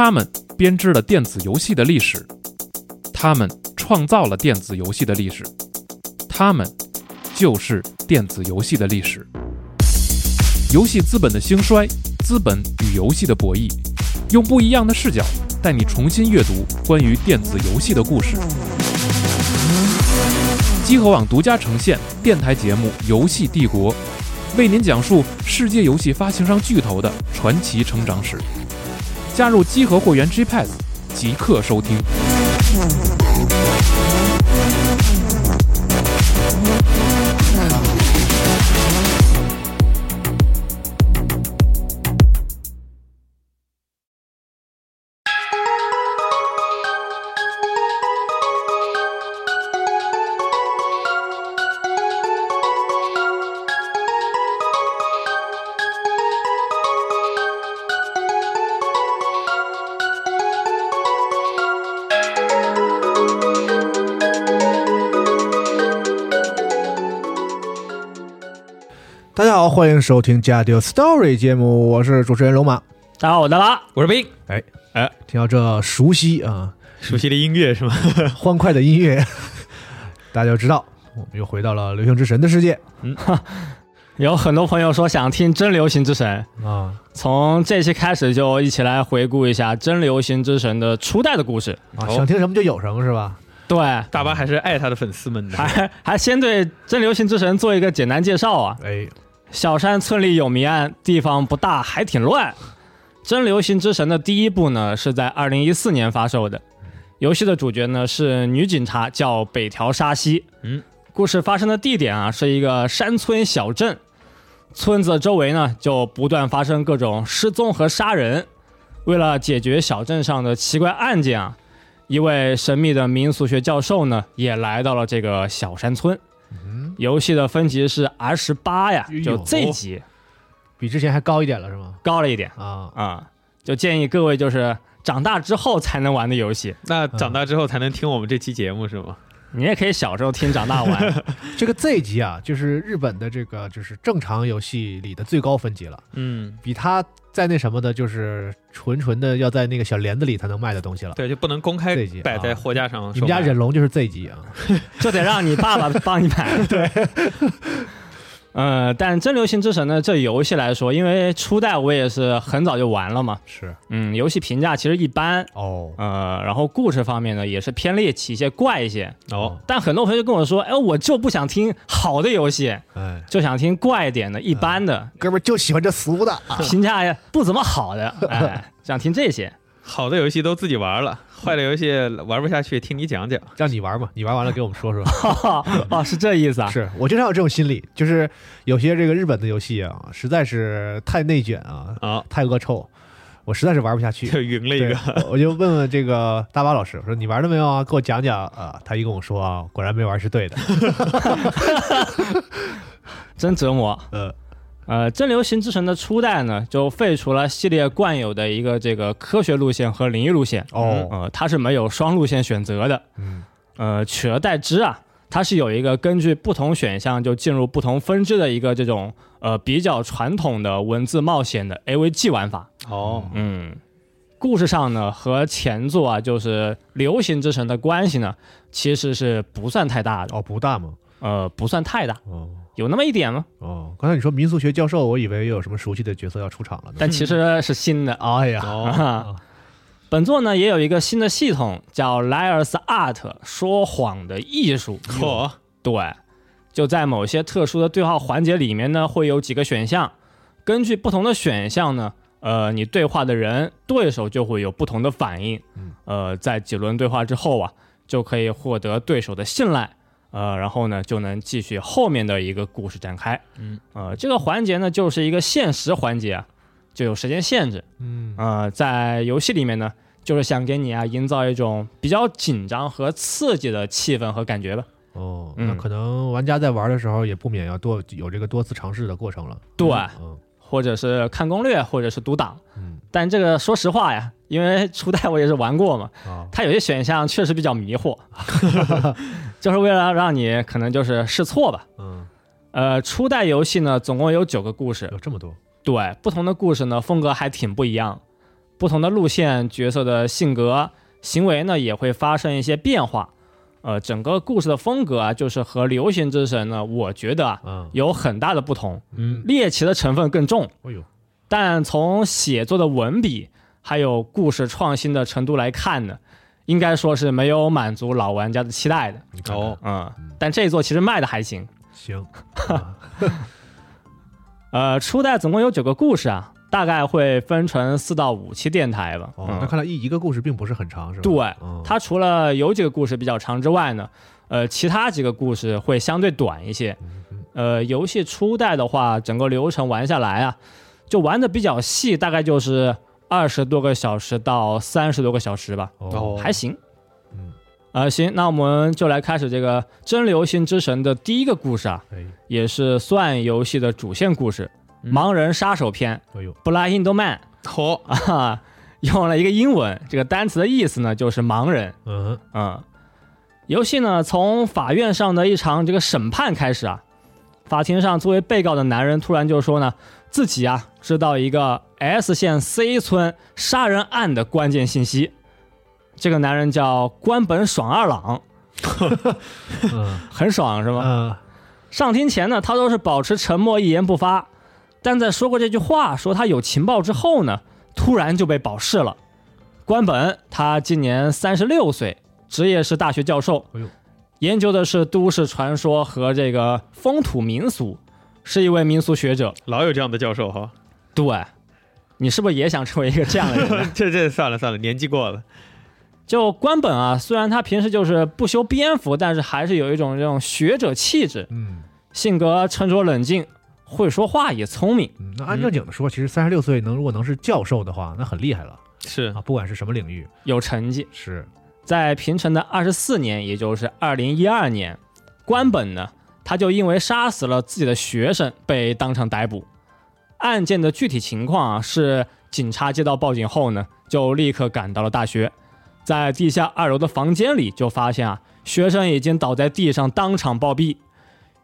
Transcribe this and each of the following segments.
他们编织了电子游戏的历史，他们创造了电子游戏的历史，他们就是电子游戏的历史。游戏资本的兴衰，资本与游戏的博弈，用不一样的视角带你重新阅读关于电子游戏的故事。机核网独家呈现电台节目《游戏帝国》，为您讲述世界游戏发行商巨头的传奇成长史。加入集合会员 GPad，即刻收听。欢迎收听《加丢 Story》节目，我是主持人龙马。大家好，我大拉，我是冰，哎听到这熟悉啊熟悉的音乐是吗？欢快的音乐，大家就知道我们又回到了流行之神的世界嗯 有很多朋友说想听真流行之神，啊从这期开始就一起来回顾一下真流行之神的初代的故事。啊，哦想听什么就有什么是吧？对，大巴还是爱他的粉丝们的。还还先对真流行之神做一个简单介绍啊。哎，小山村里有谜案，地方不大，还挺乱。真流行之神的第一部呢是在二零一四年发售的，游戏的主角呢是女警察，叫北条沙希。嗯，故事发生的地点啊是一个山村小镇，村子周围呢就不断发生各种失踪和杀人。为了解决小镇上的奇怪案件啊，一位神秘的民俗学教授呢也来到了这个小山村。嗯，游戏的分级是 R 十八呀就这级。比之前还高一点了是吗？高了一点。啊，啊、就建议各位就是长大之后才能玩的游戏，那长大之后才能听我们这期节目是吗？你也可以小时候听，长大玩。这个 Z 级啊，就是日本的这个就是正常游戏里的最高分级了，嗯，比它在那什么的，就是纯纯的要在那个小帘子里才能卖的东西了。对，就不能公开 Z 级摆在货架上。你们家忍龙就是 Z 级啊，就得让你爸爸帮你买。对，呃，但真流行之神呢，这游戏来说，因为初代我也是很早就玩了嘛，是。嗯，游戏评价其实一般，哦。呃，然后故事方面呢也是偏猎奇一些、怪一些。哦，但很多朋友就跟我说，哎，我就不想听好的游戏，哎，就想听怪一点的、一般的，哥们儿就喜欢这俗的啊，评价不怎么好的，哎，想听这些。好的游戏都自己玩了，坏了游戏玩不下去，听你讲讲。让你玩嘛，你玩完了给我们说说。哦，是这意思啊？是我经常有这种心理，就是有些这个日本的游戏啊，实在是太内卷啊，啊，太恶臭，我实在是玩不下去。就云了一个。，我我就问问这个大巴老师，我说你玩了没有啊？给我讲讲啊。他一跟我说啊，果然没玩是对的。真折磨。呃，呃，真流行之神的初代呢，就废除了系列惯有的一个这个科学路线和灵异路线。哦，呃，它是没有双路线选择的。嗯，呃，取而代之啊，它是有一个根据不同选项就进入不同分支的一个这种呃比较传统的文字冒险的 AVG 玩法。哦，嗯，故事上呢和前作啊就是流行之神的关系呢，其实是不算太大的。哦，不大吗？呃，不算太大，哦。有那么一点吗？哦，刚才你说民俗学教授，我以为又有什么熟悉的角色要出场了呢。但其实是新的。哎呀，哦，啊，本作呢也有一个新的系统，叫 Liar's Art，说谎的艺术。嚯，对，就在某些特殊的对话环节里面呢，会有几个选项，根据不同的选项呢，呃，你对话的人对手就会有不同的反应。嗯呃，在几轮对话之后啊，就可以获得对手的信赖。呃，然后呢，就能继续后面的一个故事展开。嗯，呃，这个环节呢，就是一个限时环节啊，就有时间限制。嗯，呃，在游戏里面呢，就是想给你啊营造一种比较紧张和刺激的气氛和感觉吧。哦，嗯那可能玩家在玩的时候也不免要多有这个多次尝试的过程了。对，嗯或者是看攻略，或者是读档。嗯，但这个说实话呀，因为初代我也是玩过嘛，啊，它有些选项确实比较迷惑，就是为了让你可能就是试错吧。嗯，呃，初代游戏呢，总共有九个故事，有这么多。对不同的故事呢，风格还挺不一样。不同的路线，角色的性格、行为呢也会发生一些变化。呃，整个故事的风格啊，就是和《流行之神》呢，我觉得啊嗯，有很大的不同，嗯，猎奇的成分更重。哎呦，但从写作的文笔还有故事创新的程度来看呢，应该说是没有满足老玩家的期待的。你看看哦，嗯，但这一座其实卖的还行。行，啊 呃，初代总共有九个故事啊，大概会分成四到五期电台吧。哦，嗯那看来一一个故事并不是很长，是吧？对嗯，它除了有几个故事比较长之外呢，呃，其他几个故事会相对短一些。呃，游戏初代的话，整个流程玩下来啊，就玩的比较细，大概就是二十多个小时到三十多个小时吧，哦，还行。嗯，呃，行，那我们就来开始这个《真流星之神》的第一个故事啊，哎，也是算游戏的主线故事——嗯盲人杀手篇哎呦，（Blind Man） 好，啊，用了一个英文，这个单词的意思呢就是盲人。嗯，嗯，游戏呢从法院上的一场这个审判开始啊，法庭上作为被告的男人突然就说呢，自己啊知道一个 S 县 C 村杀人案的关键信息。这个男人叫关本爽二郎，嗯，很爽是吗？嗯，上庭前呢，他都是保持沉默，一言不发。但在说过这句话，说他有情报之后呢，突然就被保释了。关本他今年三十六岁，职业是大学教授，研究的是都市传说和这个风土民俗，是一位民俗学者。老有这样的教授哈。对，你是不是也想成为一个这样的人？这这算了算了，年纪过了。就关本啊，虽然他平时就是不修边幅，但是还是有一种这种学者气质，嗯，性格沉着冷静，会说话也聪明。嗯，那按正经的说，其实三十六岁能如果能是教授的话，那很厉害了是啊，不管是什么领域，有成绩。是，在平成的二十四年，也就是二零一二年，官本呢，他就因为杀死了自己的学生被当场逮捕。案件的具体情况啊，是警察接到报警后呢，就立刻赶到了大学，在地下二楼的房间里就发现啊，学生已经倒在地上当场暴毙，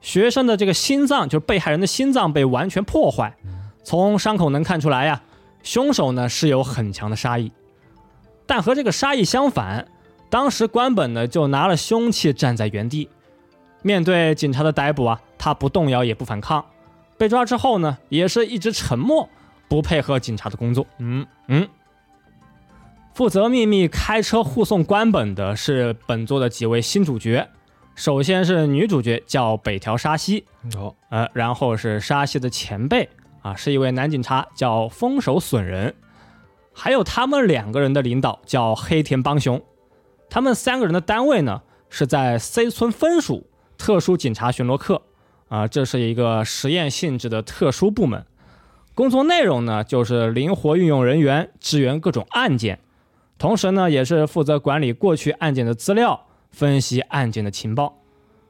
学生的这个心脏，就是被害人的心脏被完全破坏，从伤口能看出来呀、凶手呢是有很强的杀意，但和这个杀意相反，当时关本呢就拿了凶器站在原地，面对警察的逮捕啊，他不动摇也不反抗。被抓之后呢，也是一直沉默，不配合警察的工作。嗯，嗯，负责秘密开车护送关本的是本作的几位新主角，首先是女主角叫北条沙希，哦，呃，然后是沙希的前辈啊，是一位男警察叫丰手损人，还有他们两个人的领导叫黑田邦雄，他们三个人的单位呢是在 C 村分署特殊警察巡逻课啊、这是一个实验性质的特殊部门，工作内容呢就是灵活运用人员支援各种案件，同时呢也是负责管理过去案件的资料，分析案件的情报。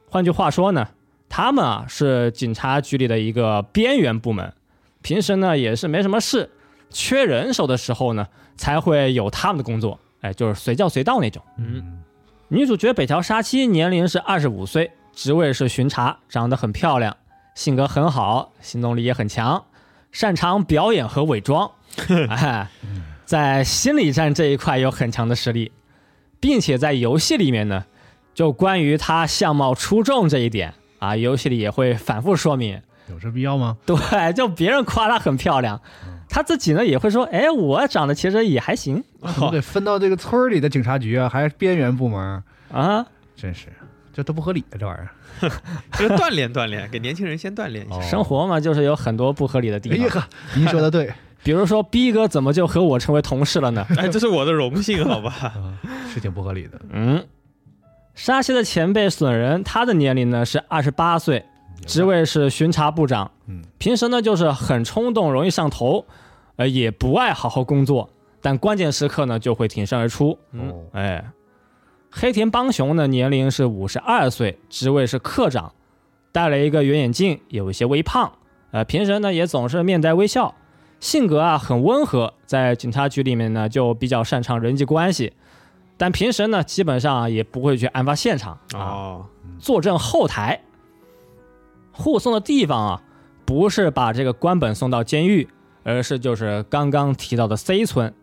换句话说呢，他们啊是警察局里的一个边缘部门，平时呢也是没什么事，缺人手的时候呢才会有他们的工作，哎，就是随叫随到那种。嗯，女主角北条沙希年龄是二十五岁，职位是巡查，长得很漂亮，性格很好，行动力也很强，擅长表演和伪装，哎，在心理战这一块有很强的实力，并且在游戏里面呢，就关于他相貌出众这一点啊，游戏里也会反复说明。有这必要吗？对，就别人夸她很漂亮，她自己呢也会说，哎，我长得其实也还行怎么得分到这个村儿里的警察局啊，还是边缘部门？啊。真是，这都不合理啊，这玩意儿。这 个锻炼锻炼，给年轻人先锻炼一下。哦生活嘛，就是有很多不合理的地方。哎呀，您说的对，比如说逼哥怎么就和我成为同事了呢？哎，这是我的荣幸，好吧？啊，是挺不合理的。嗯，沙希的前辈损人，他的年龄呢是二十八岁，职位是巡查部长。嗯，平时呢就是很冲动，容易上头，呃，也不爱好好工作，但关键时刻呢就会挺身而出。嗯哦，哎，黑田邦雄呢年龄是五十二岁，职位是课长，戴了一个圆眼镜，有一些微胖，呃，平时呢也总是面带微笑，性格啊很温和，在警察局里面呢就比较擅长人际关系，但平时呢基本上也不会去案发现场啊，哦，坐镇后台。护送的地方啊，不是把这个官本送到监狱，而是就是刚刚提到的 C 村。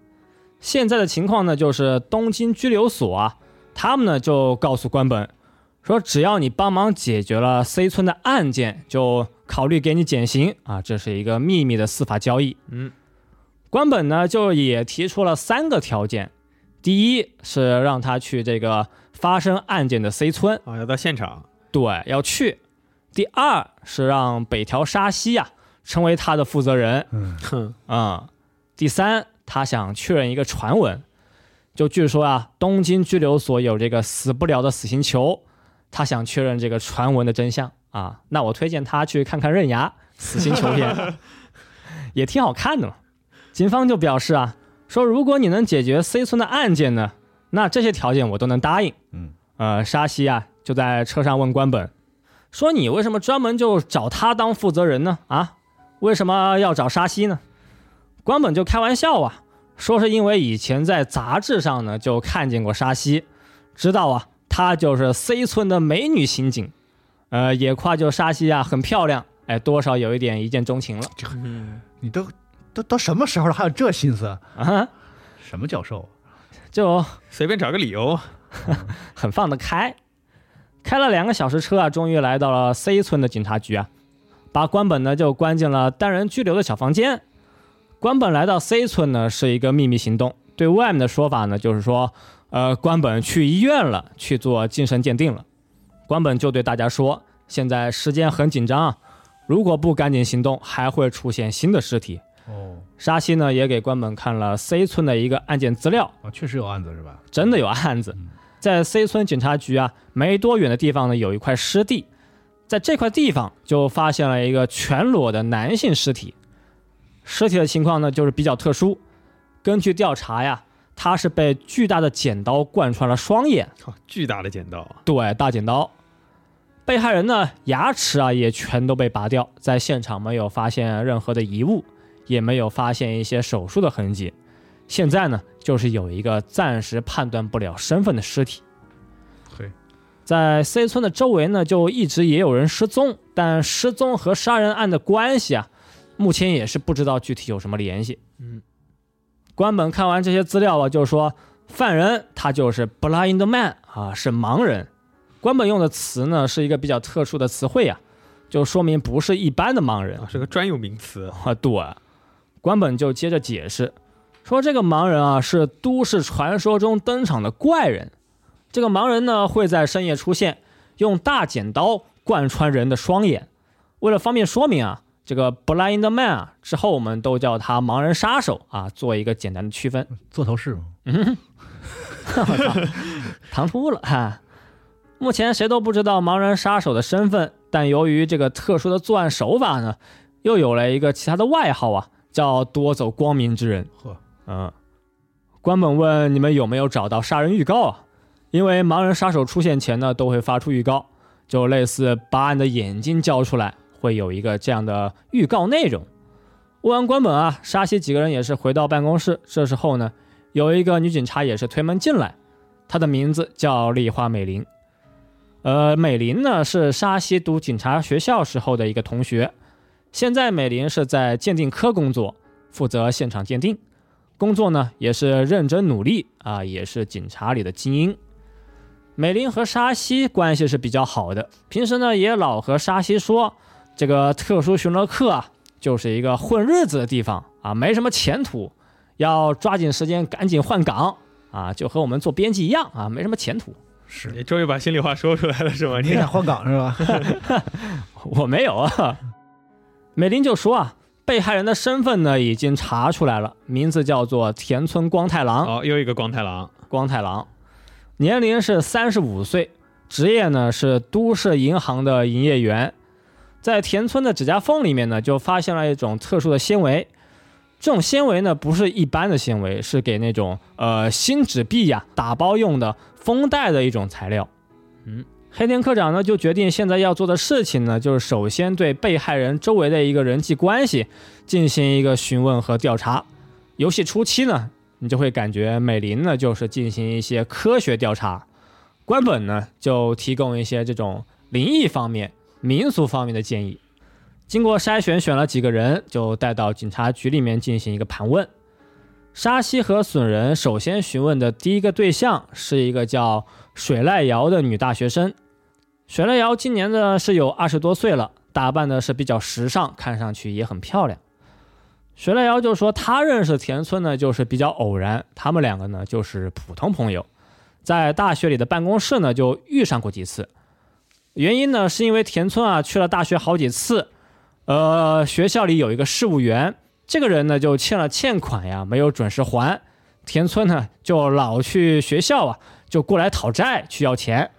现在的情况呢，就是东京拘留所啊，他们呢就告诉官本说，只要你帮忙解决了 C 村的案件，就考虑给你减刑啊，这是一个秘密的司法交易。嗯，官本呢就也提出了三个条件，第一是让他去这个发生案件的 C 村，啊，要到现场，对，要去；第二是让北条沙希呀、成为他的负责人，嗯，哼，啊、第三，他想确认一个传闻，就据说啊，东京拘留所有这个死不了的死刑囚，他想确认这个传闻的真相。啊。那我推荐他去看看《刃牙》死刑囚篇，也挺好看的嘛。警方就表示啊，说如果你能解决 C 村的案件呢，那这些条件我都能答应。嗯，呃，沙西啊就在车上问关本，说你为什么专门就找他当负责人呢？啊，为什么要找沙西呢？关本就开玩笑啊，说是因为以前在杂志上呢就看见过沙西，知道啊她就是 C 村的美女刑警，呃，也夸就沙西啊很漂亮，哎，多少有一点一见钟情了嗯，你都都都什么时候了，还有这心思？啊，什么教授？就随便找个理由，很放得开。开了两个小时车啊，终于来到了 C 村的警察局啊，把关本呢就关进了单人拘留的小房间。关本来到 C 村呢是一个秘密行动，对外面的说法呢就是说，呃，关本去医院了，去做精神鉴定了。关本就对大家说，现在时间很紧张啊，如果不赶紧行动，还会出现新的尸体。哦，沙希呢也给关本看了 C 村的一个案件资料，啊，确实有案子是吧？真的有案子，在 C 村警察局啊没多远的地方呢有一块湿地，在这块地方就发现了一个全裸的男性尸体。尸体的情况呢就是比较特殊，根据调查呀，他是被巨大的剪刀贯穿了双眼，靠，巨大的剪刀，对，大剪刀。被害人呢牙齿啊也全都被拔掉，在现场没有发现任何的遗物，也没有发现一些手术的痕迹。现在呢，就是有一个暂时判断不了身份的尸体。嘿，在 C 村的周围呢，就一直也有人失踪，但失踪和杀人案的关系啊，目前也是不知道具体有什么联系。嗯，关本看完这些资料啊，就说犯人他就是 blind man 啊，是盲人。关本用的词呢是一个比较特殊的词汇啊，就说明不是一般的盲人啊，是个专有名词，啊。对，关本就接着解释说，这个盲人啊是都市传说中登场的怪人。这个盲人呢会在深夜出现，用大剪刀贯穿人的双眼。为了方便说明啊，这个 blind man 啊之后我们都叫他盲人杀手啊，做一个简单的区分。做头饰吗？唐突了哈。目前谁都不知道盲人杀手的身份，但由于这个特殊的作案手法呢，又有了一个其他的外号啊，叫夺走光明之人。呵，嗯，关本问你们有没有找到杀人预告啊？因为盲人杀手出现前呢，都会发出预告，就类似把你的眼睛交出来，会有一个这样的预告内容。问完关本啊，沙希几个人也是回到办公室。这时候呢，有一个女警察也是推门进来，她的名字叫丽花美玲。呃，美玲呢是沙希读警察学校时候的一个同学，现在美玲是在鉴定科工作，负责现场鉴定，工作呢也是认真努力啊，也是警察里的精英。美玲和沙希关系是比较好的，平时呢也老和沙希说，这个特殊巡逻课啊，就是一个混日子的地方啊，没什么前途，要抓紧时间赶紧换岗啊，就和我们做编辑一样啊，没什么前途。是你终于把心里话说出来了是吧？你你想换岗是吧？我没有啊。美玲就说啊，被害人的身份呢已经查出来了，名字叫做田村光太郎。哦，又一个光太郎，光太郎，年龄是三十五岁，职业呢是都市银行的营业员。在田村的指甲缝里面呢，就发现了一种特殊的纤维。这种纤维呢，不是一般的纤维，是给那种呃新纸币呀、打包用的封袋的一种材料。嗯，黑田科长呢就决定现在要做的事情呢，就是首先对被害人周围的一个人际关系进行一个询问和调查。游戏初期呢，你就会感觉美林呢就是进行一些科学调查，关本呢就提供一些这种灵异方面、民俗方面的建议。经过筛选，选了几个人，就带到警察局里面进行一个盘问。沙溪和损人首先询问的第一个对象是一个叫水濑遥的女大学生。水濑遥今年呢是有二十多岁了，打扮的是比较时尚，看上去也很漂亮。水濑遥就说，他认识田村呢就是比较偶然，他们两个呢就是普通朋友，在大学里的办公室呢就遇上过几次。原因呢是因为田村啊去了大学好几次，呃，学校里有一个事务员。这个人呢就欠了欠款呀，没有准时还，田村呢就老去学校啊，就过来讨债去要钱。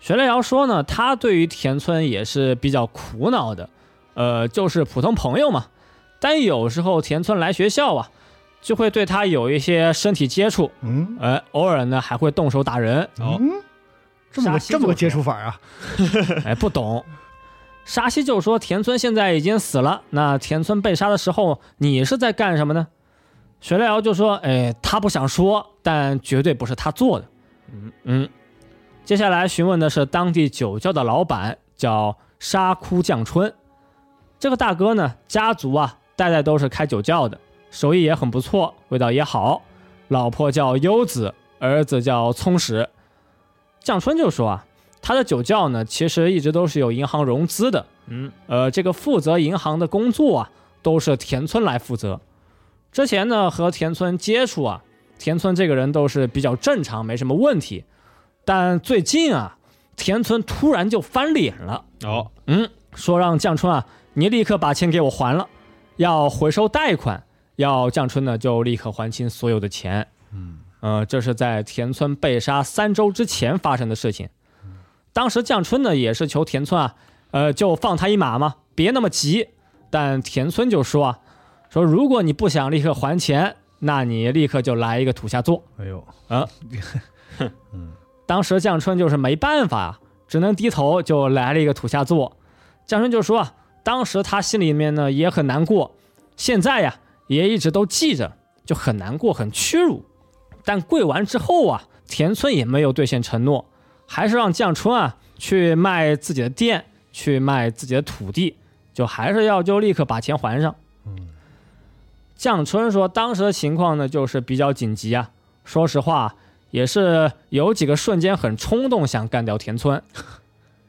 水濑遥说呢，他对于田村也是比较苦恼的，呃，就是普通朋友嘛。但有时候田村来学校啊，就会对他有一些身体接触，嗯，呃，偶尔呢还会动手打人。哦，这么个这么个接触法啊，哎，不懂。沙溪就说田村现在已经死了，那田村被杀的时候，你是在干什么呢？水濑遥就说，哎，他不想说，但绝对不是他做的。嗯嗯。接下来询问的是当地酒窖的老板，叫沙枯降春。这个大哥呢，家族啊代代都是开酒窖的，手艺也很不错，味道也好。老婆叫优子，儿子叫聪实。降春就说啊，他的酒窖呢，其实一直都是有银行融资的。嗯，呃，这个负责银行的工作啊，都是田村来负责。之前呢，和田村接触啊，田村这个人都是比较正常，没什么问题。但最近啊，田村突然就翻脸了，哦，嗯，说让降春啊，你立刻把钱给我还了，要回收贷款，要降春呢就立刻还清所有的钱。嗯，呃，这是在田村被杀三周之前发生的事情。当时降春呢也是求田村啊，呃，就放他一马嘛，别那么急。但田村就说啊，说如果你不想立刻还钱，那你立刻就来一个土下座。哎呦，啊 当时降春就是没办法啊，只能低头就来了一个土下座。降春就说啊，当时他心里面呢也很难过，现在呀也一直都记着，就很难过，很屈辱。但跪完之后啊，田村也没有兑现承诺，还是让降春啊去卖自己的店，去卖自己的土地，就还是要就立刻把钱还上。嗯，降春说，当时的情况呢就是比较紧急啊，说实话。也是有几个瞬间很冲动，想干掉田村，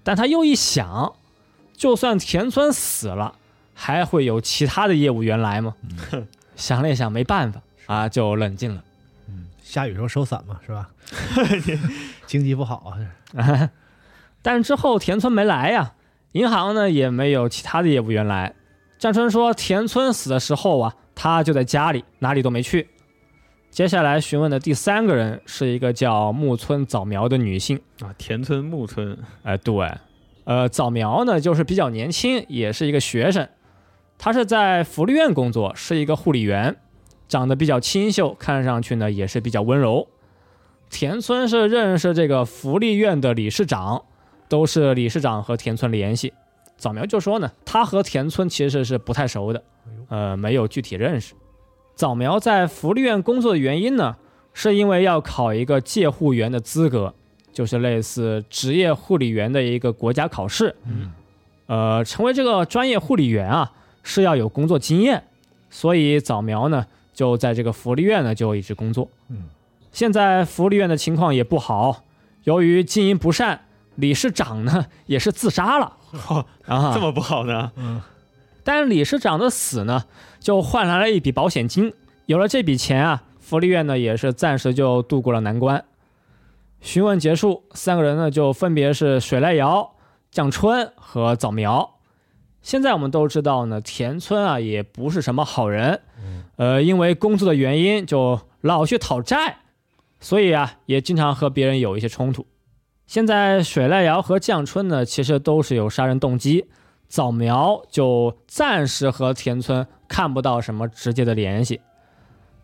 但他又一想，就算田村死了，还会有其他的业务员来吗？想了一想，没办法啊，就冷静了。嗯，下雨时候收伞嘛，是吧？经济不好啊，但之后田村没来呀，银行呢也没有其他的业务员来。战春说，田村死的时候啊，他就在家里，哪里都没去。接下来询问的第三个人是一个叫木村早苗的女性。啊，田村木村，哎，对，呃，早苗呢就是比较年轻，也是一个学生，她是在福利院工作，是一个护理员，长得比较清秀，看上去呢也是比较温柔。田村是认识这个福利院的理事长，都是理事长和田村联系。早苗就说呢，他和田村其实是不太熟的，呃，没有具体认识。早苗在福利院工作的原因呢，是因为要考一个介护员的资格，就是类似职业护理员的一个国家考试。嗯，呃，成为这个专业护理员啊，是要有工作经验，所以早苗呢就在这个福利院呢就一直工作。嗯，现在福利院的情况也不好，由于经营不善，理事长呢也是自杀了。啊，这么不好呢？嗯，但理事长的死呢，就换来了一笔保险金。有了这笔钱啊，福利院呢也是暂时就度过了难关。询问结束，三个人呢就分别是水濑遥、降春和早苗。现在我们都知道呢，田村啊也不是什么好人，呃，因为工作的原因就老去讨债，所以啊也经常和别人有一些冲突。现在水濑遥和降春呢，其实都是有杀人动机。早苗就暂时和田村看不到什么直接的联系。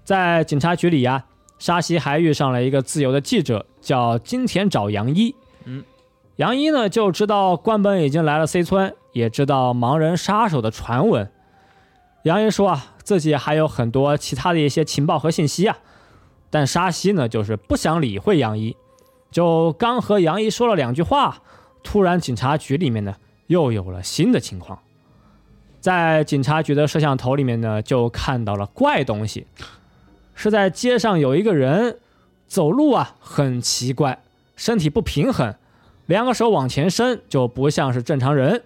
在警察局里呀、沙希还遇上了一个自由的记者，叫金田找杨一。嗯，杨一呢就知道关本已经来了 C 村，也知道盲人杀手的传闻。杨一说啊，自己还有很多其他的一些情报和信息啊，但沙希呢就是不想理会杨一。就刚和杨姨说了两句话，突然警察局里面呢又有了新的情况，在警察局的摄像头里面呢就看到了怪东西。是在街上有一个人走路啊很奇怪，身体不平衡，两个手往前伸就不像是正常人。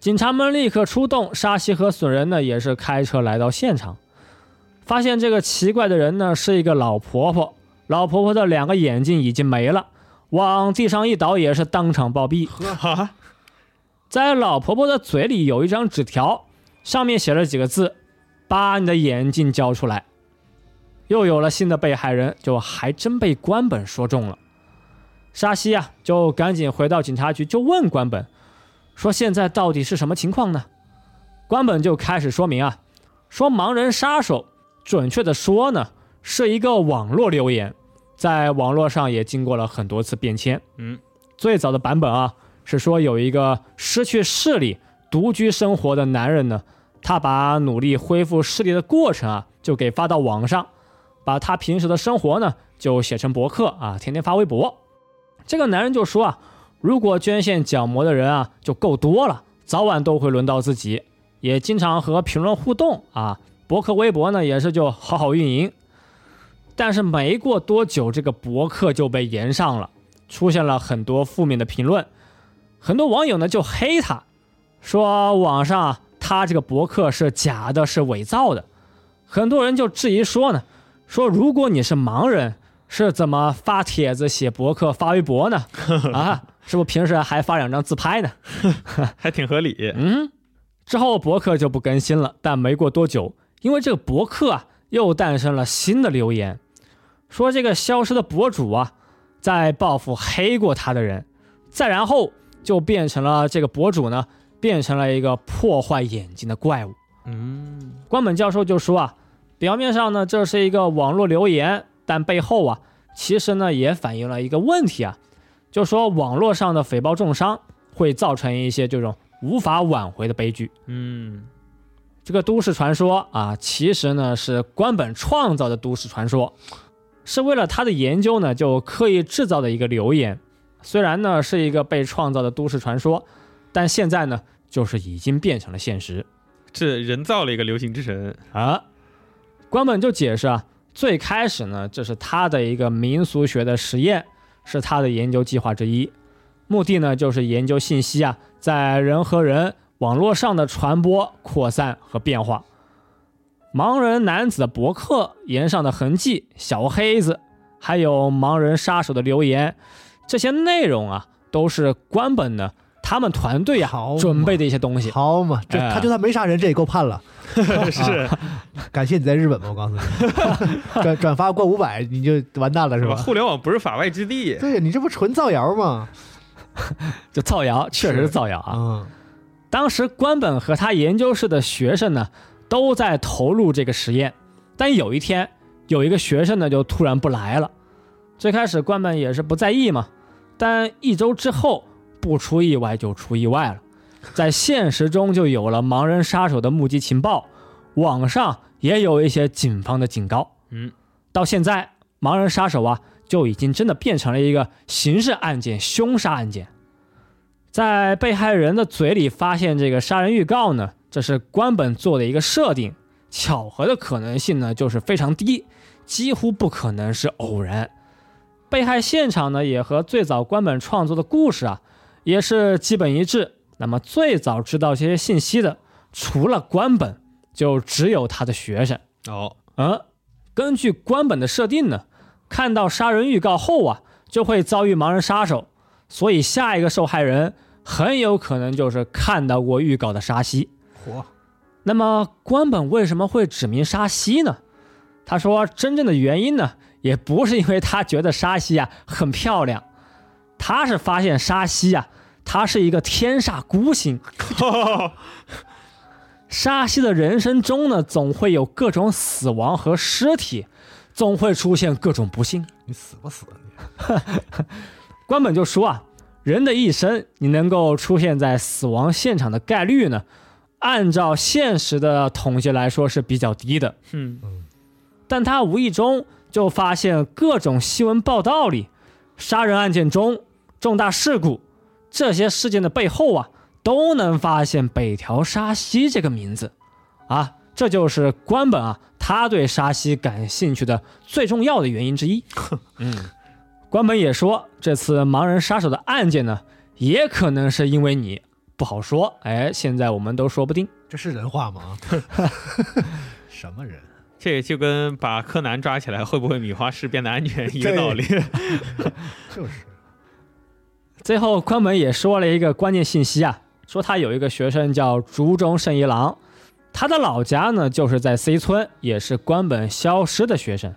警察们立刻出动，沙西和损人呢也是开车来到现场，发现这个奇怪的人呢是一个老婆婆，老婆婆的两个眼睛已经没了，往地上一倒也是当场暴毙。在老婆婆的嘴里有一张纸条，上面写了几个字：“把你的眼睛交出来。”又有了新的被害人，就还真被关本说中了。沙西啊，就赶紧回到警察局，就问关本说：“现在到底是什么情况呢？”关本就开始说明啊，说盲人杀手，准确的说呢，是一个网络留言，在网络上也经过了很多次变迁。嗯，最早的版本啊，是说有一个失去视力、独居生活的男人呢，他把努力恢复视力的过程啊，就给发到网上，把他平时的生活呢，就写成博客啊，天天发微博。这个男人就说啊，如果捐献角膜的人啊就够多了，早晚都会轮到自己。也经常和评论互动啊，博客、微博呢也是就好好运营。但是没过多久，这个博客就被延上了，出现了很多负面的评论，很多网友呢就黑他，说网上啊他这个博客是假的，是伪造的。很多人就质疑说呢，说如果你是盲人，是怎么发帖子、写博客、发微博呢？啊，是不是平时还发两张自拍呢？还挺合理。嗯，之后博客就不更新了，但没过多久，因为这个博客啊，又诞生了新的留言，说这个消失的博主啊，在报复黑过他的人，再然后就变成了这个博主呢，变成了一个破坏眼睛的怪物。嗯，关本教授就说啊，表面上呢这是一个网络留言，但背后啊，其实呢也反映了一个问题啊，就说网络上的诽谤重伤会造成一些这种无法挽回的悲剧。嗯，这个都市传说啊，其实呢是关本创造的都市传说，是为了他的研究呢就刻意制造的一个流言。虽然呢是一个被创造的都市传说，但现在呢就是已经变成了现实。这人造了一个流行之神。啊，关本就解释啊，最开始呢，这是他的一个民俗学的实验，是他的研究计划之一，目的呢就是研究信息啊在人和人网络上的传播、扩散和变化。盲人男子的博客沿上的痕迹、小黑子，还有盲人杀手的留言，这些内容啊，都是官本呢他们团队啊好准备的一些东西。好嘛，这哎他就算没杀人，这也够判了。是感谢你在日本吧，我告诉你，转转发过五百你就完蛋了是吧？互联网不是法外之地。对呀，你这不纯造谣吗？就造谣，确实是造谣啊。嗯，当时官本和他研究室的学生呢，都在投入这个实验，但有一天，有一个学生呢就突然不来了。最开始关本也是不在意嘛，但一周之后，不出意外就出意外了，在现实中就有了盲人杀手的目击情报，网上也有一些警方的警告。嗯，到现在，盲人杀手啊就已经真的变成了一个刑事案件、凶杀案件。在被害人的嘴里发现这个杀人预告呢，这是官本做的一个设定，巧合的可能性呢就是非常低，几乎不可能是偶然。被害现场呢也和最早官本创作的故事啊也是基本一致。那么最早知道这些信息的，除了官本，就只有他的学生。哦，嗯根据官本的设定呢，看到杀人预告后啊，就会遭遇盲人杀手，所以下一个受害人很有可能就是看到过预告的沙西。火那么官本为什么会指名沙西呢？他说，真正的原因呢，也不是因为他觉得沙西啊很漂亮，他是发现沙西啊，他是一个天煞孤星。沙西的人生中呢，总会有各种死亡和尸体，总会出现各种不幸。你死不死啊？你 关本就说啊，人的一生，你能够出现在死亡现场的概率呢，按照现实的统计来说是比较低的。嗯，但他无意中就发现各种新闻报道里，杀人案件中、重大事故这些事件的背后啊，都能发现北条沙希这个名字，啊，这就是关本啊，他他对沙希感兴趣的最重要的原因之一。嗯，关本也说，这次盲人杀手的案件呢，也可能是因为你，不好说。哎，现在我们都说不定。这是人话吗？什么人？这就跟把柯南抓起来会不会米花市变得安全一个道理。就是最后，关本也说了一个关键信息啊，说他有一个学生叫竹中胜一郎，他的老家呢就是在 C 村，也是关本消失的学生。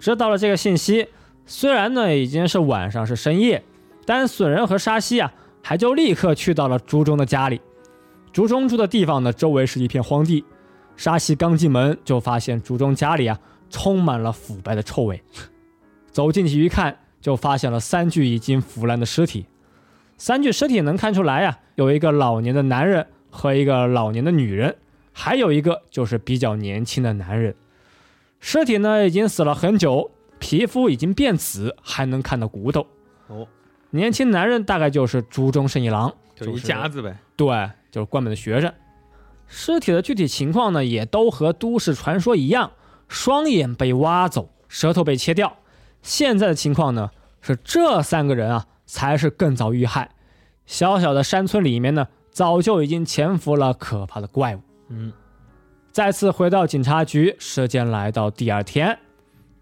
知道了这个信息，虽然呢已经是晚上是深夜，但损人和沙西啊还就立刻去到了竹中的家里。竹中住的地方呢，周围是一片荒地。沙西刚进门就发现竹中家里啊充满了腐败的臭味，走进去一看，就发现了三具已经腐烂的尸体。三具尸体能看出来呀、有一个老年的男人和一个老年的女人，还有一个就是比较年轻的男人。尸体呢已经死了很久，皮肤已经变紫，还能看到骨头。哦，年轻男人大概就是竹中胜一郎，就一家子呗。对，就是关本的学生。尸体的具体情况呢，也都和都市传说一样，双眼被挖走，舌头被切掉。现在的情况呢，是这三个人啊，才是更早遇害。小小的山村里面呢，早就已经潜伏了可怕的怪物。嗯，再次回到警察局，时间来到第二天，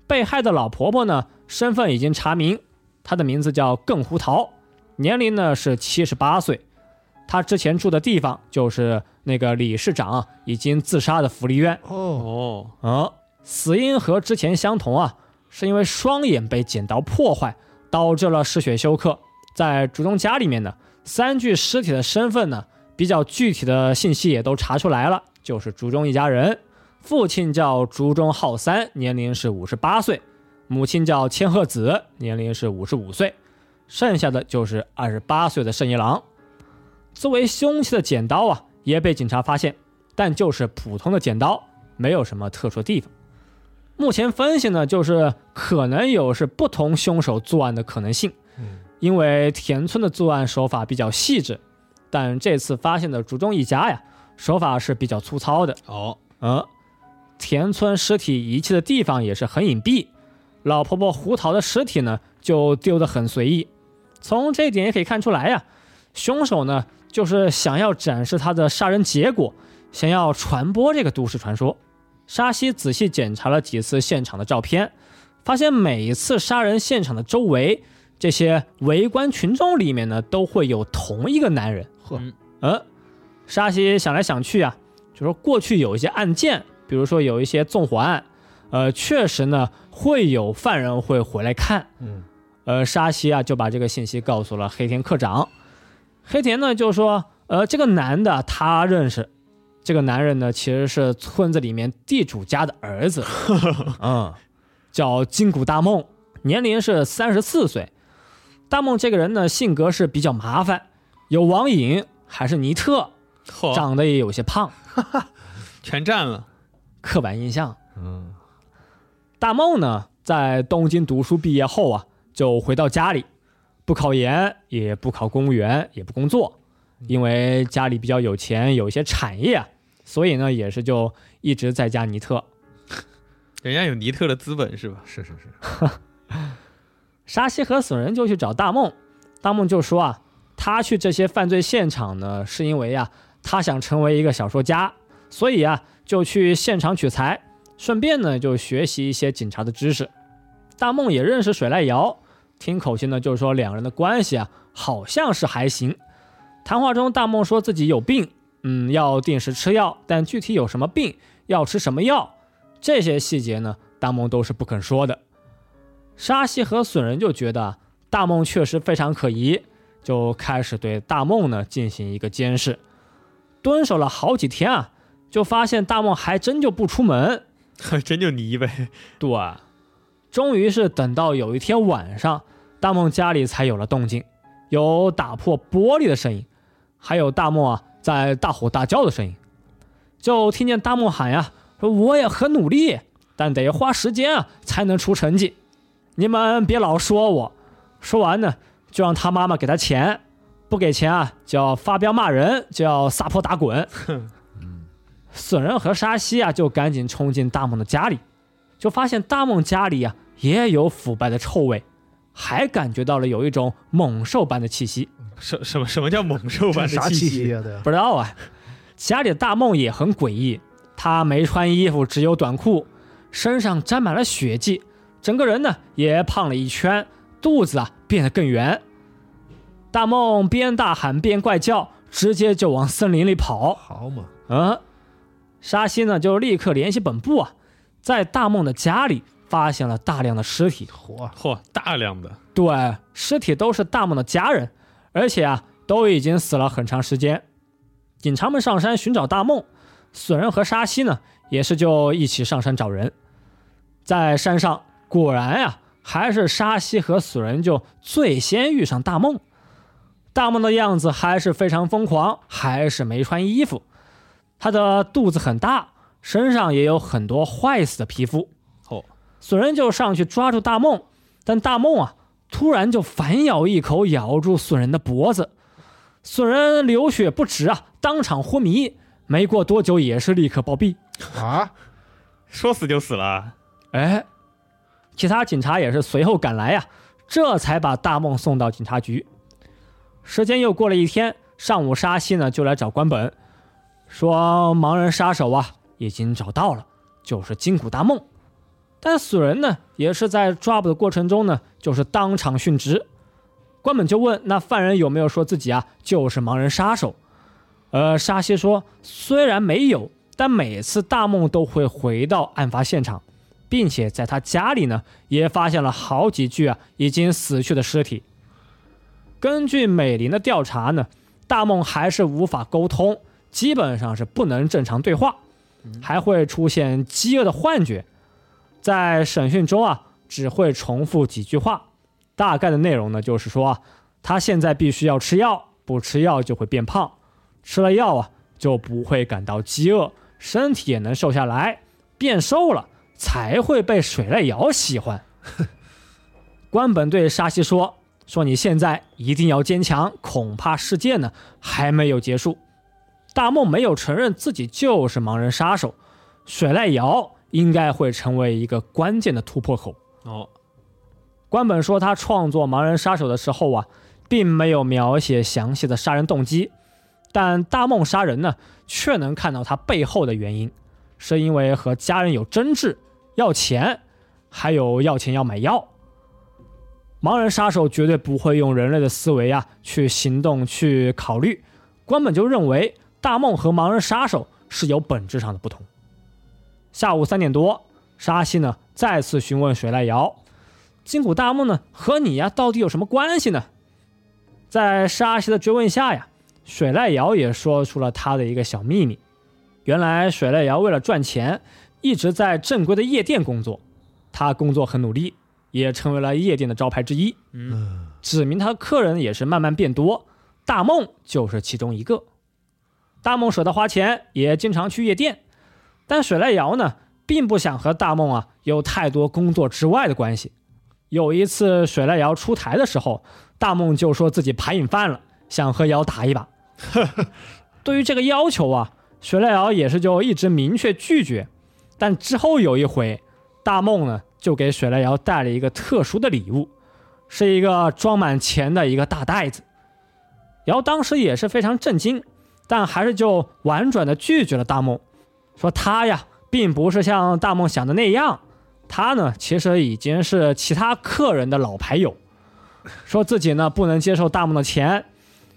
被害的老婆婆呢，身份已经查明，她的名字叫更胡桃，年龄呢是七十八岁。他之前住的地方就是那个理事长啊已经自杀的福利院。哦，哦，啊，死因和之前相同啊，是因为双眼被剪刀破坏，导致了失血休克。在竹中家里面呢，三具尸体的身份呢，比较具体的信息也都查出来了，就是竹中一家人。父亲叫竹中浩三，年龄是五十八岁；母亲叫千鹤子，年龄是五十五岁。剩下的就是二十八岁的胜一郎。作为凶器的剪刀啊，也被警察发现，但就是普通的剪刀，没有什么特殊的地方。目前分析呢，就是可能有是不同凶手作案的可能性，嗯，因为田村的作案手法比较细致，但这次发现的竹中一家呀，手法是比较粗糙的。哦，嗯，田村尸体遗弃的地方也是很隐蔽，老婆婆胡桃的尸体呢就丢得很随意。从这一点也可以看出来呀，凶手呢就是想要展示他的杀人结果，想要传播这个都市传说。沙西仔细检查了几次现场的照片，发现每一次杀人现场的周围，这些围观群众里面呢都会有同一个男人。呵嗯嗯，沙西想来想去啊，就说过去有一些案件，比如说有一些纵火案，呃，确实呢会有犯人会回来看。嗯，呃，沙西啊就把这个信息告诉了黑田课长。黑田呢就说，呃，这个男的他认识，这个男人呢其实是村子里面地主家的儿子，嗯，叫金谷大梦，年龄是三十四岁。大梦这个人呢性格是比较麻烦，有网瘾，还是尼特，长得也有些胖，全占了。刻板印象。嗯，大梦呢，在东京读书毕业后啊，就回到家里，不考研，也不考公务员，也不工作，因为家里比较有钱，有一些产业啊，所以呢，也是就一直在家尼特。人家有尼特的资本是吧？是是是，沙西和损人就去找大梦，大梦就说啊，他去这些犯罪现场呢，是因为啊，他想成为一个小说家，所以啊，就去现场取材，顺便呢就学习一些警察的知识。大梦也认识水濑遥，听口气呢就是说两人的关系啊，好像是还行。谈话中，大梦说自己有病，嗯，要定时吃药，但具体有什么病，要吃什么药，这些细节呢，大梦都是不肯说的。沙西和损人就觉得大梦确实非常可疑，就开始对大梦呢进行一个监视。蹲守了好几天啊，就发现大梦还真就不出门。真就泥呗。对，终于是等到有一天晚上，大梦家里才有了动静，有打破玻璃的声音，还有大梦啊在大吼大叫的声音。就听见大梦喊呀，说我也很努力，但得花时间啊才能出成绩。你们别老说我。说完呢，就让他妈妈给他钱，不给钱啊就要发飙骂人，就要撒泼打滚。损人和沙西啊就赶紧冲进大梦的家里，就发现大梦家里啊也有腐败的臭味，还感觉到了有一种猛兽般的气息。什什么什么叫猛兽般的气气息 不知道啊，家里的大梦也很诡异，他没穿衣服，只有短裤，身上沾满了血迹，整个人呢也胖了一圈，肚子啊变得更圆。大梦边大喊边怪叫，直接就往森林里跑。好嘛，嗯，沙溪呢就立刻联系本部啊，在大梦的家里发现了大量的尸体。嚯，嚯，大量的对，尸体都是大梦的家人，而且啊都已经死了很长时间。警察们上山寻找大梦，损人和沙溪呢也是就一起上山找人。在山上，果然呀、还是沙溪和损人就最先遇上大梦。大梦的样子还是非常疯狂，还是没穿衣服。他的肚子很大，身上也有很多坏死的皮肤。哦，损人就上去抓住大梦，但大梦啊突然就反咬一口，咬住损人的脖子，损人流血不止啊，当场昏迷。没过多久，也是立刻暴毙。啊，说死就死了。哎，其他警察也是随后赶来呀、这才把大梦送到警察局。时间又过了一天，上午沙西呢就来找关本，说盲人杀手啊已经找到了，就是金谷大梦。但死人呢也是在抓捕的过程中呢，就是当场殉职。关本就问那犯人有没有说自己啊就是盲人杀手？呃，沙溪说虽然没有，但每次大梦都会回到案发现场。并且在他家里呢，也发现了好几具啊已经死去的尸体。根据美林的调查呢，大梦还是无法沟通，基本上是不能正常对话，还会出现饥饿的幻觉。在审讯中啊，只会重复几句话，大概的内容呢就是说啊，他现在必须要吃药，不吃药就会变胖，吃了药啊就不会感到饥饿，身体也能瘦下来，变瘦了。才会被水濑遥喜欢。关本对沙希说：“说你现在一定要坚强，恐怕事件呢还没有结束。”大梦没有承认自己就是盲人杀手，水濑遥应该会成为一个关键的突破口。哦，关本说他创作盲人杀手的时候啊，并没有描写详细的杀人动机，但大梦杀人呢，却能看到他背后的原因，是因为和家人有争执。要钱，还有要钱要买药。盲人杀手绝对不会用人类的思维啊去行动去考虑，关本就认为大梦和盲人杀手是有本质上的不同。下午三点多，沙西呢再次询问水濑遥，金谷大梦呢和你呀到底有什么关系呢？在沙溪的追问下呀，水濑遥也说出了他的一个小秘密。原来水濑遥为了赚钱。一直在正规的夜店工作，他工作很努力，也成为了夜店的招牌之一。嗯，指明他的客人也是慢慢变多，大梦就是其中一个。大梦舍得花钱，也经常去夜店，但水濑遥呢，并不想和大梦啊有太多工作之外的关系。有一次水濑遥出台的时候，大梦就说自己牌瘾犯了，想和瑶打一把。对于这个要求啊，水濑遥也是就一直明确拒绝。但之后有一回，大梦呢就给水濑遥带了一个特殊的礼物，是一个装满钱的一个大袋子。瑶当时也是非常震惊，但还是就婉转的拒绝了大梦，说他呀并不是像大梦想的那样，他呢其实已经是其他客人的老牌友，说自己呢不能接受大梦的钱，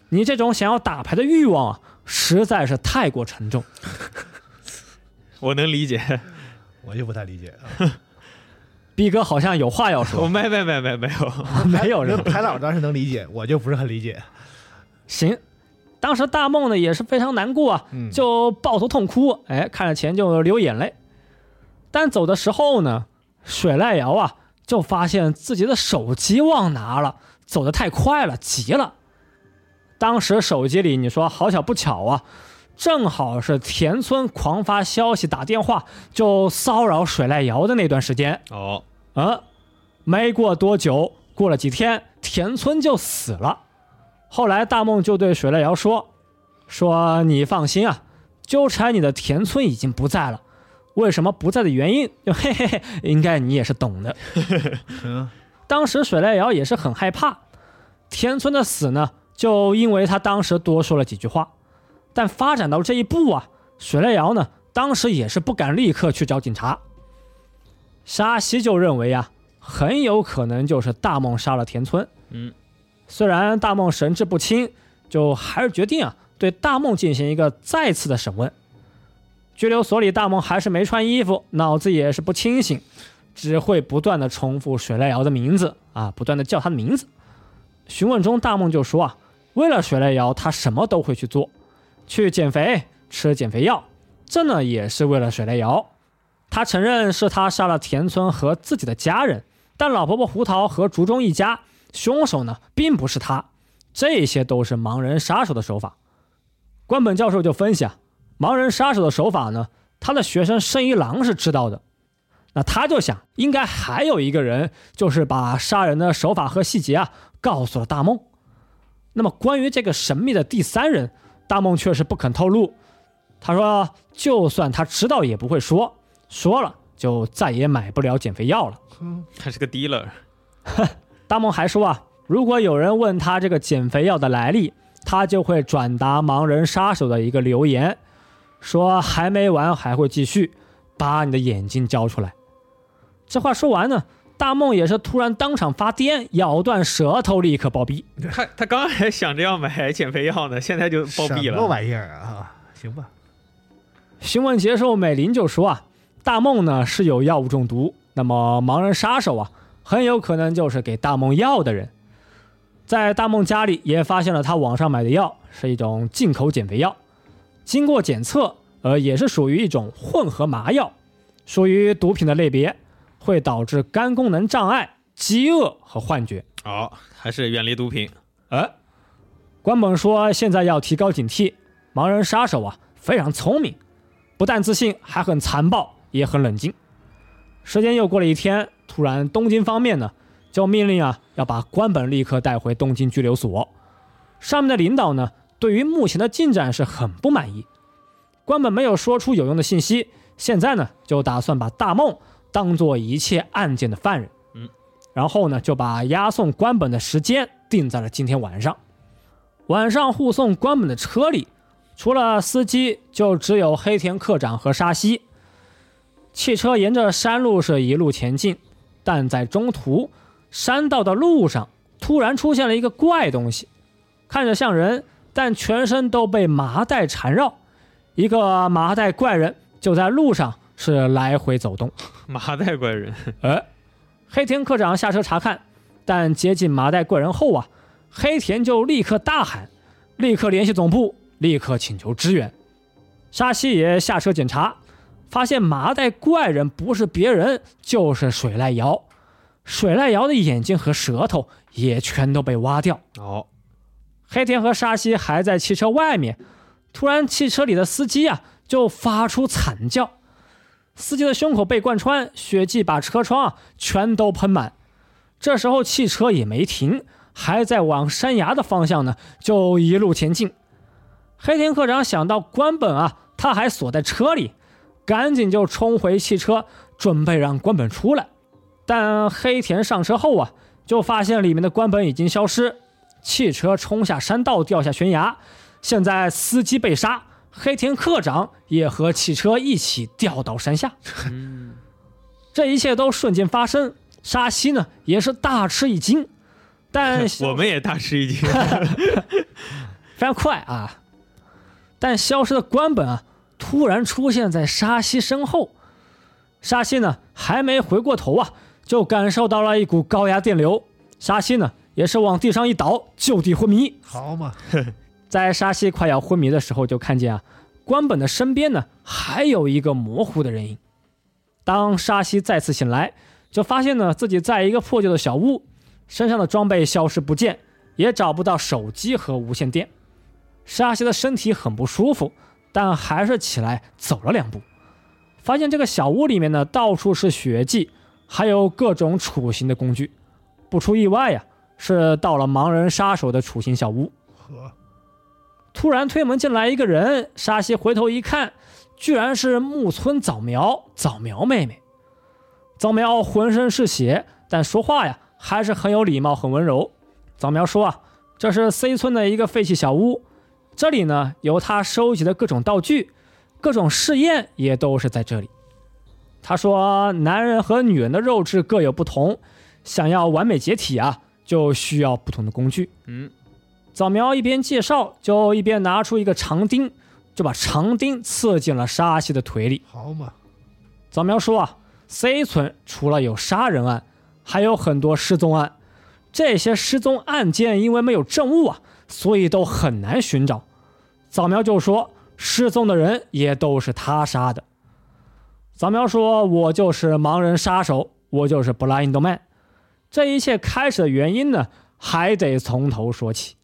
你这种想要打牌的欲望啊实在是太过沉重。我能理解。我就不太理解啊。逼哥好像有话要说，没没没没没有。没有人排老当时能理解，我就不是很理解。行。当时大梦呢也是非常难过啊，嗯就抱头痛哭，哎，看着钱就流眼泪。但走的时候呢，水濑遥啊就发现自己的手机忘拿了，走得太快了，急了。当时手机里你说好巧不巧啊，正好是田村狂发消息打电话就骚扰水濑遥的那段时间。哦，啊，没过多久，过了几天，田村就死了。后来大梦就对水濑遥说：“说你放心啊，纠缠你的田村已经不在了。为什么不在的原因，就嘿嘿嘿，应该你也是懂的。嗯，当时水濑遥也是很害怕田村的死呢，就因为他当时多说了几句话。但发展到这一步啊，水濑遥呢，当时也是不敢立刻去找警察。沙西就认为啊，很有可能就是大梦杀了田村。嗯，虽然大梦神志不清，就还是决定啊，对大梦进行一个再次的审问。拘留所里，大梦还是没穿衣服，脑子也是不清醒，只会不断的重复水濑遥的名字啊，不断的叫他的名字。询问中，大梦就说啊，为了水濑遥，他什么都会去做，去减肥，吃减肥药，这呢也是为了水濑遥。他承认是他杀了田村和自己的家人，但老婆婆胡桃和竹中一家，凶手呢并不是他，这些都是盲人杀手的手法。关本教授就分析啊，盲人杀手的手法呢，他的学生生一郎是知道的，那他就想，应该还有一个人，就是把杀人的手法和细节啊告诉了大梦。那么关于这个神秘的第三人，大梦却是不肯透露。他说，就算他知道也不会说，说了就再也买不了减肥药了。他是个 dealer，大梦还说啊，如果有人问他这个减肥药的来历，他就会转达盲人杀手的一个留言，说还没完，还会继续，把你的眼睛交出来。这话说完呢，大梦也是突然当场发癫，咬断舌头，立刻暴毙。他他刚还想着要买减肥药呢，现在就暴毙了什么。玩意儿啊？行吧，询问结束，美玲就说啊，大梦呢是有药物中毒，那么盲人杀手啊，很有可能就是给大梦药的人。在大梦家里也发现了他网上买的药，是一种进口减肥药，经过检测，呃，也是属于一种混合麻药，属于毒品的类别，会导致肝功能障碍、饥饿和幻觉。哦，还是远离毒品。哎，关本说现在要提高警惕，盲人杀手啊非常聪明，不但自信，还很残暴，也很冷静。时间又过了一天，突然东京方面呢就命令啊要把关本立刻带回东京拘留所。上面的领导呢对于目前的进展是很不满意，关本没有说出有用的信息，现在呢就打算把大梦当做一切案件的犯人。嗯然后呢，就把押送关本的时间定在了今天晚上。晚上护送关本的车里，除了司机，就只有黑田科长和沙西。汽车沿着山路是一路前进，但在中途，山道的路上突然出现了一个怪东西，看着像人，但全身都被麻袋缠绕。一个麻袋怪人就在路上是来回走动。麻袋怪人，哎，黑田科长下车查看，但接近麻袋怪人后啊，黑田就立刻大喊，立刻联系总部，立刻请求支援。沙西也下车检查，发现麻袋怪人不是别人，就是水濑遥。水濑遥的眼睛和舌头也全都被挖掉。哦，黑田和沙希还在汽车外面，突然汽车里的司机啊就发出惨叫，司机的胸口被贯穿，血迹把车窗啊全都喷满。这时候汽车也没停，还在往山崖的方向呢，就一路前进。黑田科长想到关本啊，他还锁在车里，赶紧就冲回汽车，准备让关本出来。但黑田上车后啊，就发现里面的关本已经消失，汽车冲下山道，掉下悬崖。现在司机被杀，黑田课长也和汽车一起掉到山下。这一切都瞬间发生，沙西呢也是大吃一惊，但 我们也大吃一惊。非常快啊！但消失的关本啊，突然出现在沙西身后。沙西呢还没回过头啊，就感受到了一股高压电流。沙西呢也是往地上一倒，就地昏迷。好嘛，在沙西快要昏迷的时候，就看见啊，关本的身边呢还有一个模糊的人影。当沙西再次醒来，就发现呢自己在一个破旧的小屋，身上的装备消失不见，也找不到手机和无线电。沙西的身体很不舒服，但还是起来走了两步，发现这个小屋里面呢到处是血迹，还有各种处刑的工具。不出意外呀、是到了盲人杀手的处刑小屋。呵，突然推门进来一个人，沙溪回头一看，居然是木村早苗，早苗妹妹。早苗浑身是血，但说话呀还是很有礼貌，很温柔。早苗说啊，这是 C 村的一个废弃小屋，这里呢由他收集的各种道具，各种试验也都是在这里。他说，男人和女人的肉质各有不同，想要完美解体啊，就需要不同的工具。嗯，早苗一边介绍，就一边拿出一个长钉，就把长钉刺进了沙溪的腿里。好嘛，早苗说啊，C 村除了有杀人案，还有很多失踪案。这些失踪案件因为没有证物啊，所以都很难寻找。早苗就说，失踪的人也都是他杀的。早苗说：“我就是盲人杀手，我就是 Blind Man。”这一切开始的原因呢，还得从头说起。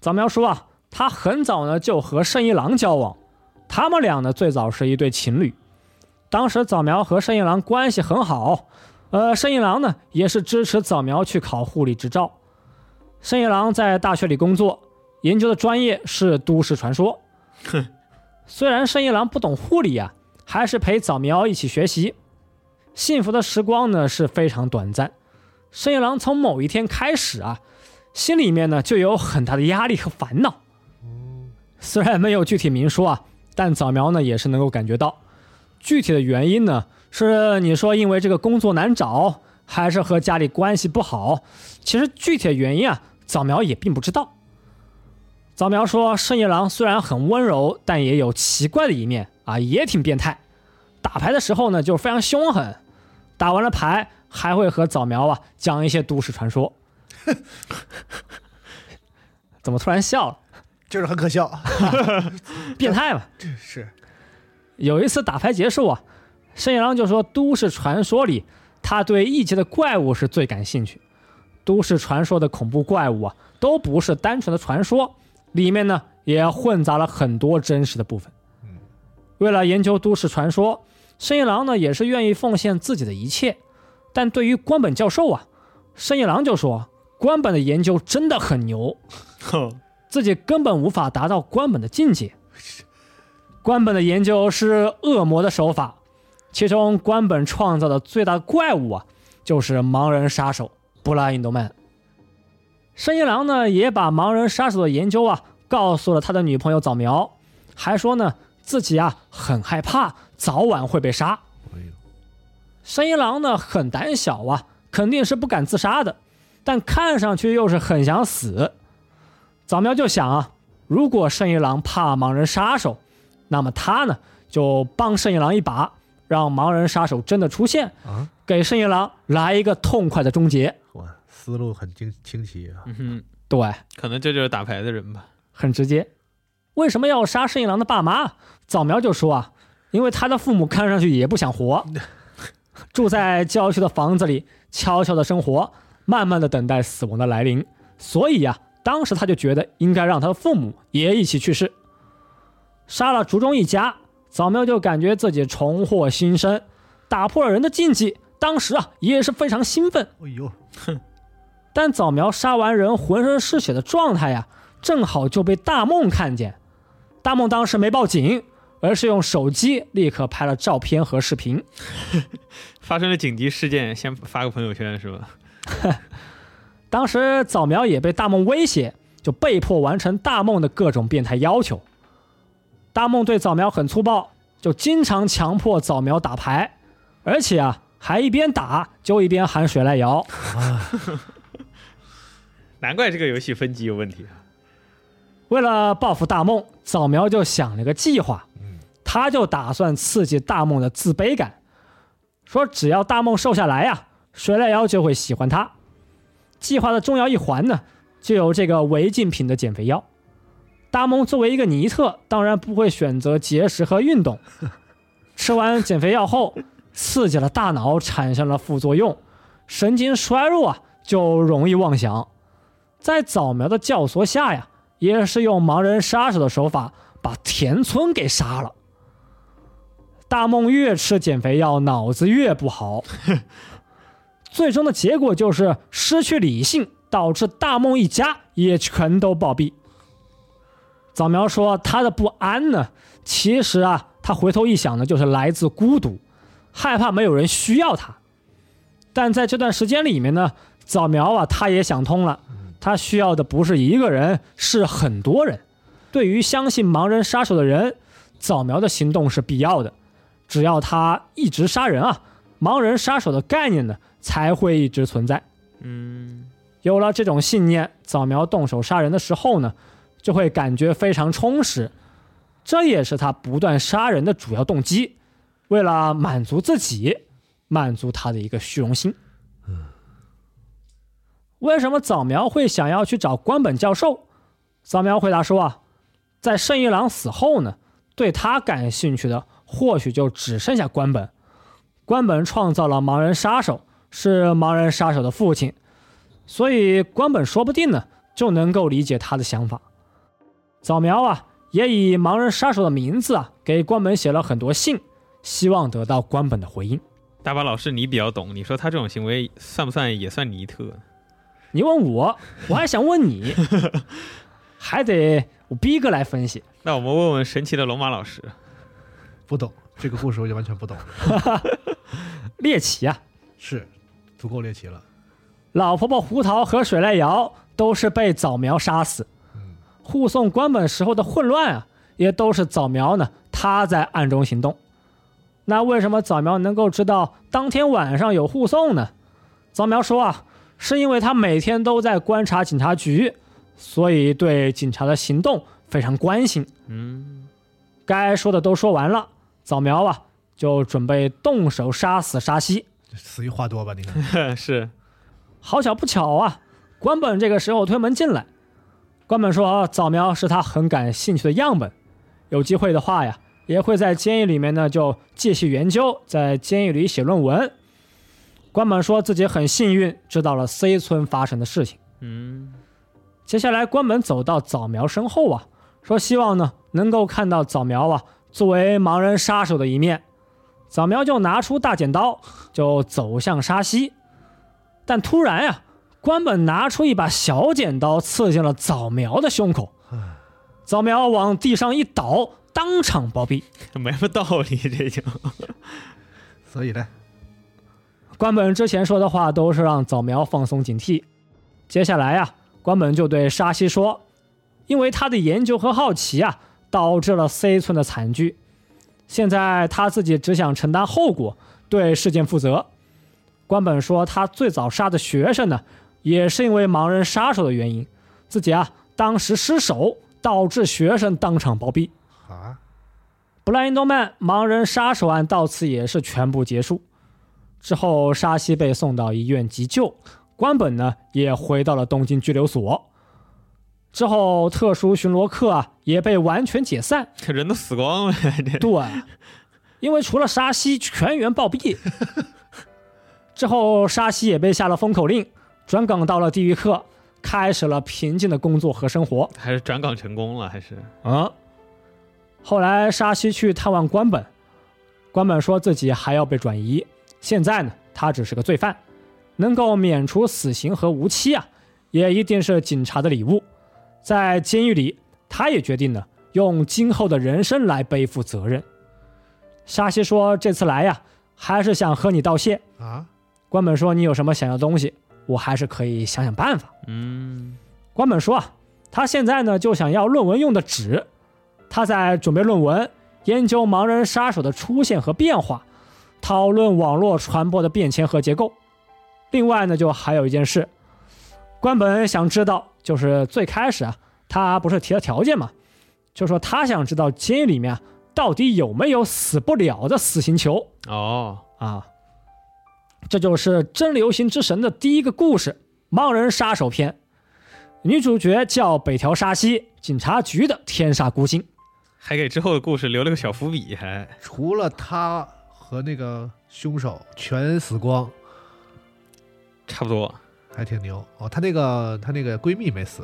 早苗说啊，他很早呢就和圣一郎交往，他们俩呢最早是一对情侣。当时早苗和圣一郎关系很好，呃，圣一郎呢也是支持早苗去考护理执照。圣一郎在大学里工作，研究的专业是都市传说。哼虽然圣一郎不懂护理啊。还是陪早苗一起学习，幸福的时光呢是非常短暂。圣一郎从某一天开始啊，心里面呢就有很大的压力和烦恼。虽然没有具体明说啊，但早苗呢也是能够感觉到，具体的原因呢是你说因为这个工作难找，还是和家里关系不好？其实具体的原因啊，早苗也并不知道。早苗说，圣夜郎虽然很温柔，但也有奇怪的一面。啊，也挺变态。打牌的时候呢，就非常凶狠。打完了牌，还会和早苗啊讲一些都市传说。怎么突然笑了？就是很可笑，变态嘛。这是有一次打牌结束啊，申一郎就说，都市传说里，他对异界的怪物是最感兴趣。都市传说的恐怖怪物啊，都不是单纯的传说，里面呢也混杂了很多真实的部分。为了研究都市传说，申一郎呢也是愿意奉献自己的一切。但对于关本教授啊，申一郎就说关本的研究真的很牛，自己根本无法达到关本的境界。关本的研究是恶魔的手法，其中关本创造的最大怪物啊，就是盲人杀手布拉印多曼。申一郎呢也把盲人杀手的研究啊告诉了他的女朋友早苗，还说呢。自己啊很害怕，早晚会被杀。申一郎呢很胆小啊，肯定是不敢自杀的，但看上去又是很想死。早苗就想啊，如果申一郎怕盲人杀手，那么他呢就帮申一郎一把，让盲人杀手真的出现啊，给申一郎来一个痛快的终结。哇，思路很清清晰啊。嗯哼，对，可能这就是打牌的人吧，很直接。为什么要杀申一郎的爸妈？早苗就说啊，因为他的父母看上去也不想活，住在郊区的房子里，悄悄的生活，慢慢的等待死亡的来临。所以呀，当时他就觉得应该让他的父母也一起去世。杀了竹中一家，早苗就感觉自己重获新生，打破了人的禁忌。当时啊，也是非常兴奋。哎呦，哼！但早苗杀完人浑身是血的状态呀，正好就被大梦看见。大梦当时没报警，而是用手机立刻拍了照片和视频。发生了紧急事件，先发个朋友圈是吧？当时早苗也被大梦威胁，就被迫完成大梦的各种变态要求。大梦对早苗很粗暴，就经常强迫早苗打牌，而且啊，还一边打就一边喊水濑遥。难怪这个游戏分级有问题啊！为了报复大梦，早苗就想了个计划。他就打算刺激大梦的自卑感，说只要大梦瘦下来呀，水濑遥就会喜欢他。计划的重要一环呢，就有这个违禁品的减肥药。大梦作为一个尼特，当然不会选择节食和运动。吃完减肥药后，刺激了大脑，产生了副作用，神经衰弱啊，就容易妄想。在早苗的教唆下呀。也是用盲人杀手的手法把田村给杀了。大梦越吃减肥药，脑子越不好，最终的结果就是失去理性，导致大梦一家也全都暴毙。早苗说他的不安呢，其实啊，他回头一想呢，就是来自孤独，害怕没有人需要他。但在这段时间里面呢，早苗啊，他也想通了，他需要的不是一个人，是很多人。对于相信盲人杀手的人，早苗的行动是必要的。只要他一直杀人啊，盲人杀手的概念呢才会一直存在。嗯，有了这种信念，早苗动手杀人的时候呢，就会感觉非常充实。这也是他不断杀人的主要动机，为了满足自己，满足他的一个虚荣心。为什么早苗会想要去找关本教授？早苗回答说啊，在圣一郎死后呢，对他感兴趣的或许就只剩下关本。关本创造了盲人杀手，是盲人杀手的父亲，所以关本说不定呢就能够理解他的想法。早苗啊，也以盲人杀手的名字啊给关本写了很多信，希望得到关本的回应。大巴老师你比较懂，你说他这种行为算不算也算尼特？你问我，我还想问你，还得我逼哥来分析。那我们问问神奇的龙马老师，不懂这个故事，我就完全不懂。猎奇啊，是，足够猎奇了。老婆婆胡桃和水濑遥都是被早苗杀死，护送关本时候的混乱啊，也都是早苗呢他在暗中行动。那为什么早苗能够知道当天晚上有护送呢？早苗说啊，是因为他每天都在观察警察局，所以对警察的行动非常关心。嗯，该说的都说完了，早苗啊就准备动手杀死沙西。死于话多吧？你看，是好巧不巧啊，关本这个时候推门进来。关本说，早苗是他很感兴趣的样本，有机会的话呀，也会在监狱里面呢就继续研究，在监狱里写论文。关本说自己很幸运知道了 C 村发生的事情。嗯，接下来，关本走到早苗身后啊，说希望呢能够看到早苗啊作为盲人杀手的一面。早苗就拿出大剪刀，就走向沙溪，但突然呀、关本拿出一把小剪刀，刺进了早苗的胸口。早苗往地上一倒，当场暴毙。没什么道理，这就所以呢，关本之前说的话都是让早苗放松警惕。接下来呀、关本就对沙希说：“因为他的研究和好奇啊，导致了 C 村的惨剧。现在他自己只想承担后果，对事件负责。”关本说，他最早杀的学生呢，也是因为盲人杀手的原因，自己啊当时失手，导致学生当场暴毙。啊，布莱恩多曼盲人杀手案到此也是全部结束。之后，沙西被送到医院急救，关本呢也回到了东京拘留所。之后，特殊巡逻课啊也被完全解散。这人都死光了，这对，因为除了沙西，全员暴毙。之后，沙西也被下了封口令，转岗到了地狱课，开始了平静的工作和生活。还是转岗成功了，还是啊。后来沙西去探望关本，关本说自己还要被转移，现在呢，他只是个罪犯，能够免除死刑和无期啊，也一定是警察的礼物。在监狱里，他也决定呢，用今后的人生来背负责任。沙西说：“这次来呀，还是想和你道谢。啊，”关本说：“你有什么想要的东西，我还是可以想想办法。”嗯，关本说啊，他现在呢就想要论文用的纸，他在准备论文，研究盲人杀手的出现和变化，讨论网络传播的变迁和结构。另外呢，就还有一件事，关本想知道，就是最开始啊，他不是提了条件嘛，就说他想知道监狱里面啊到底有没有死不了的死刑囚。哦，啊，这就是真流行之神的第一个故事——盲人杀手篇。女主角叫北条沙希，警察局的天煞孤星。还给之后的故事留了个小伏笔，还除了他和那个凶手全死光，差不多还挺牛哦。她那个她那个闺蜜没死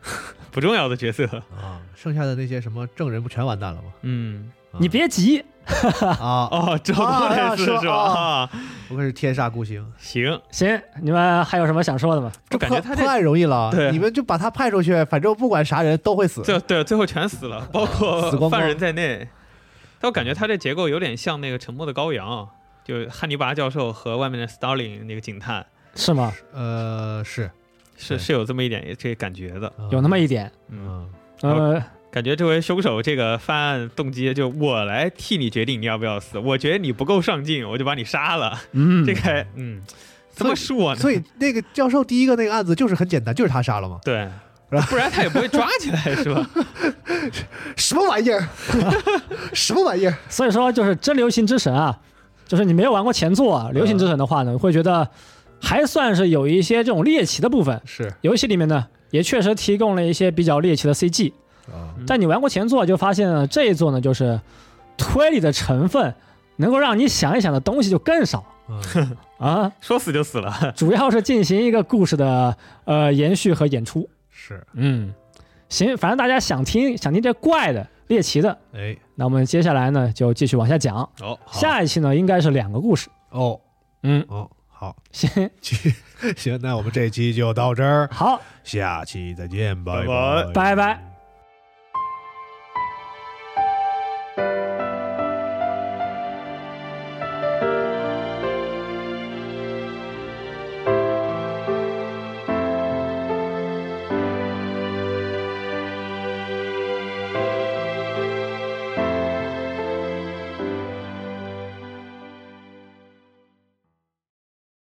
不重要的角色。啊，剩下的那些什么证人不全完蛋了吗？嗯，啊你别急，啊，哦，这不啊类似是吧？是啊啊 不愧是天煞孤星，行，行，你们还有什么想说的吗？就感觉他这破破案容易了，对你们就把他派出去，反正不管啥人都会死。对对最后全死了，包死光光括犯人在内。但我感觉他这结构有点像那个《沉默的羔羊》，就汉尼拔教授和外面的 Starling 那个警探，是吗？呃，是是是有这么一点这感觉的。有那么一点，嗯，嗯，呃，感觉这回凶手这个犯案动机，就我来替你决定你要不要死。我觉得你不够上进，我就把你杀了。嗯，这个嗯，怎么说呢？所以那个教授第一个那个案子就是很简单，就是他杀了嘛。对不然他也不会抓起来，是吧？什么玩意儿？什么玩意儿？所以说就是真流行之神啊，就是你没有玩过前作啊，流行之神的话呢，会觉得还算是有一些这种猎奇的部分。是游戏里面呢，也确实提供了一些比较猎奇的 CG，啊，但你玩过前作就发现呢，这一作呢就是推理的成分能够让你想一想的东西就更少嗯啊，说死就死了。主要是进行一个故事的呃延续和演出。是，嗯，行，反正大家想听想听这怪的猎奇的，哎，那我们接下来呢就继续往下讲。哦，下一期呢应该是两个故事。哦。嗯，哦，好，行，行，那我们这期就到这儿，好，下期再见，拜。拜拜。拜拜。